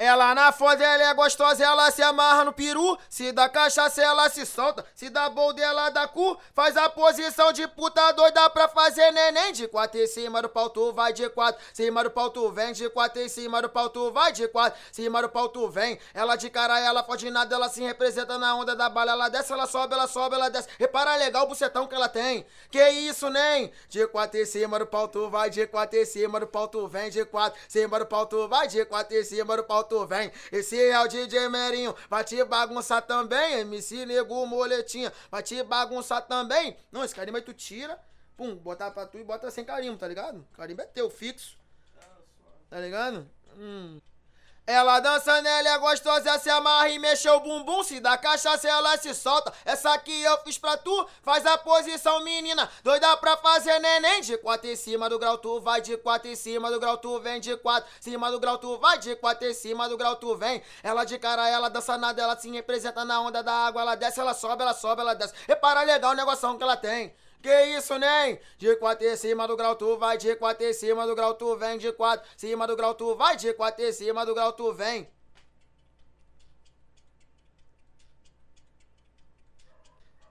Ela na foda, ela é gostosa, ela se amarra no peru. Se dá cachaça, ela se solta. Se dá bol dela dá cu. Faz a posição de puta doida pra fazer neném. De quatro em cima do pau, tu vai de quatro. Cima do pau, tu vem. De quatro em cima do pau, tu vai de quatro. Cima do pau, tu vem. Ela de cara, ela pode nada, ela se representa na onda da bala. Ela desce, ela sobe, ela sobe, ela desce. Repara legal o bucetão que ela tem. Que isso, nem? De quatro em cima do pau, tu vai. De quatro em cima do pau, tu vem. De quatro, cima do pau, tu vai. De quatro em cima do pau, tu vem. Esse é o DJ Merinho, vai te bagunçar também. MC Nego Moletinha, vai te bagunçar também. Não, esse carimbo aí tu tira, pum, botar pra tu e bota sem carimbo, tá ligado? Carimbo é teu, fixo. Tá ligado? Hum. Ela dança nela, é gostosa, se amarra e mexe o bumbum. Se dá cachaça, ela se solta. Essa aqui eu fiz pra tu, faz a posição, menina. Doida pra fazer neném. De quatro em cima do grau, tu vai. De quatro em cima do grau, tu vem. De quatro em cima do grau, tu vai. De quatro em cima do grau, tu vem. Ela de cara, ela dança nada, ela se representa na onda da água. Ela desce, ela sobe, ela sobe, ela desce. Repara legal o negoção que ela tem. Que isso, nem? De quatro em cima do grau tu vai, de quatro em cima do grau tu vem, de quatro em cima do grau tu vai, de quatro em cima do grau tu vem.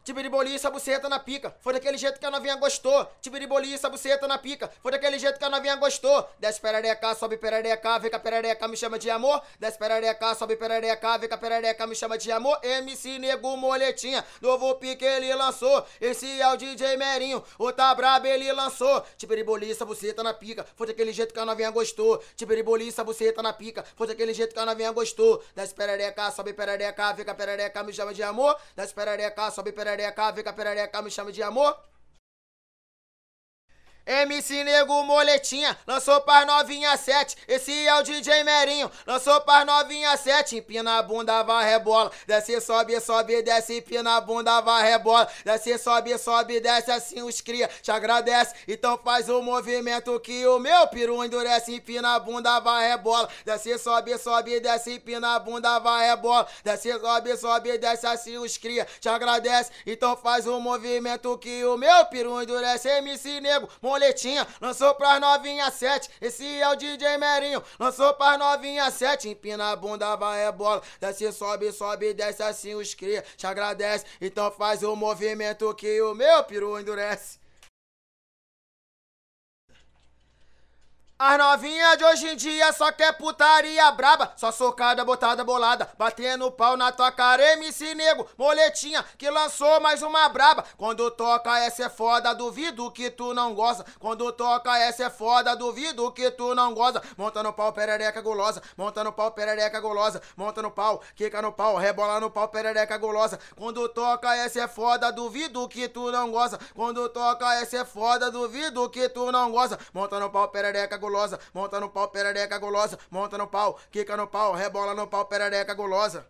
Tibiriboliça, buceta na pica. Foi daquele jeito que a novinha gostou. Tibiriboliça, buceta na pica. Foi daquele jeito que a novinha gostou. Desce perereca, sobe perereca, vem com a perereca, me chama de amor. Desce perereca, sobe perereca, vem com a perereca, me chama de amor. MC Nego Moletinha, novo pique ele lançou. Esse é o DJ Merinho, o tá brabo ele lançou. Tibiriboliça, buceta na pica. Foi daquele jeito que a novinha gostou. Tibiriboliça, buceta na pica. Foi daquele jeito que a novinha gostou. Desce perereca, sobe perereca, vem com a perereca, me chama de amor. Desce perereca, sobe perereca perereca, vem com a perereca, me chama de amor. MC Nego Moletinha, lançou para novinha 7. Esse é o DJ Merinho, lançou para novinha 7. Empina a bunda, vai rebola. Desce, sobe, sobe, desce, empina a bunda, vai rebola. Desce, sobe, sobe, desce, assim os cria te agradece. Então faz o movimento que o meu peru endurece. Empina a bunda, vai rebola. Desce, sobe, sobe, desce, empina a bunda, vai rebola. Desce, sobe, sobe, desce, assim os cria te agradece. Então faz o movimento que o meu peru endurece. MC Nego Moletinha lançou pras novinha 7. Esse é o DJ Merinho, lançou pras novinha 7. Empina a bunda, vai é bola. Desce, sobe, sobe, desce assim os cria. Te agradece, então faz o movimento que o meu peru endurece. As novinhas de hoje em dia só quer putaria braba, só socada, botada, bolada, batendo pau na tua cara, MC Nego, moletinha, que lançou mais uma braba. Quando toca essa é foda, duvido que tu não goza. Quando toca essa é foda, duvido que tu não goza. Monta no pau, perereca gulosa, monta no pau, perereca gulosa, monta no pau, quica no pau, rebola no pau, perereca gulosa. Quando toca essa é foda, duvido que tu não goza. Quando toca essa é foda, duvido que tu não goza. Monta no pau, perereca gulosa gulosa, monta no pau, perereca gulosa, monta no pau, quica no pau, rebola no pau, perereca gulosa.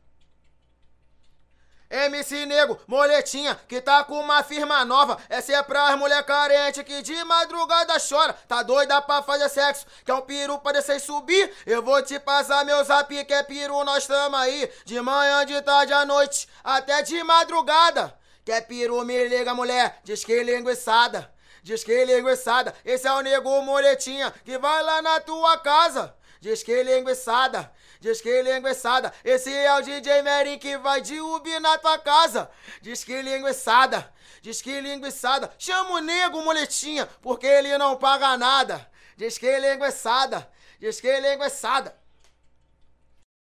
MC Nego, moletinha, que tá com uma firma nova. Essa é pra mulher carente que de madrugada chora. Tá doida pra fazer sexo, quer um piru pra descer e subir? Eu vou te passar meu zap, que é piru, nós tamo aí. De manhã, de tarde, à noite, até de madrugada. Quer piru, me liga, mulher, diz que linguiçada. Diz que linguiçada, esse é o nego moletinha que vai lá na tua casa. Diz que linguiçada, diz que linguiçada, esse é o DJ Merin que vai de Ubi na tua casa. Diz que linguiçada, diz que linguiçada, chama o nego moletinha porque ele não paga nada. Diz que linguiçada, diz que linguiçada.